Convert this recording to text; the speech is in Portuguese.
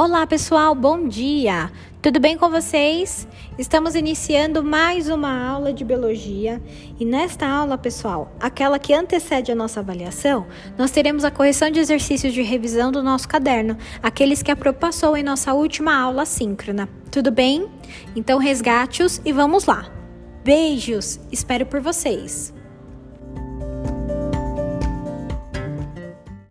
Olá, pessoal, bom dia! Tudo bem com vocês? Estamos iniciando mais uma aula de biologia e nesta aula, pessoal, aquela que antecede a nossa avaliação, nós teremos a correção de exercícios de revisão do nosso caderno, aqueles que a Pro passou em nossa última aula síncrona. Tudo bem? Então resgate-os e vamos lá! Beijos! Espero por vocês!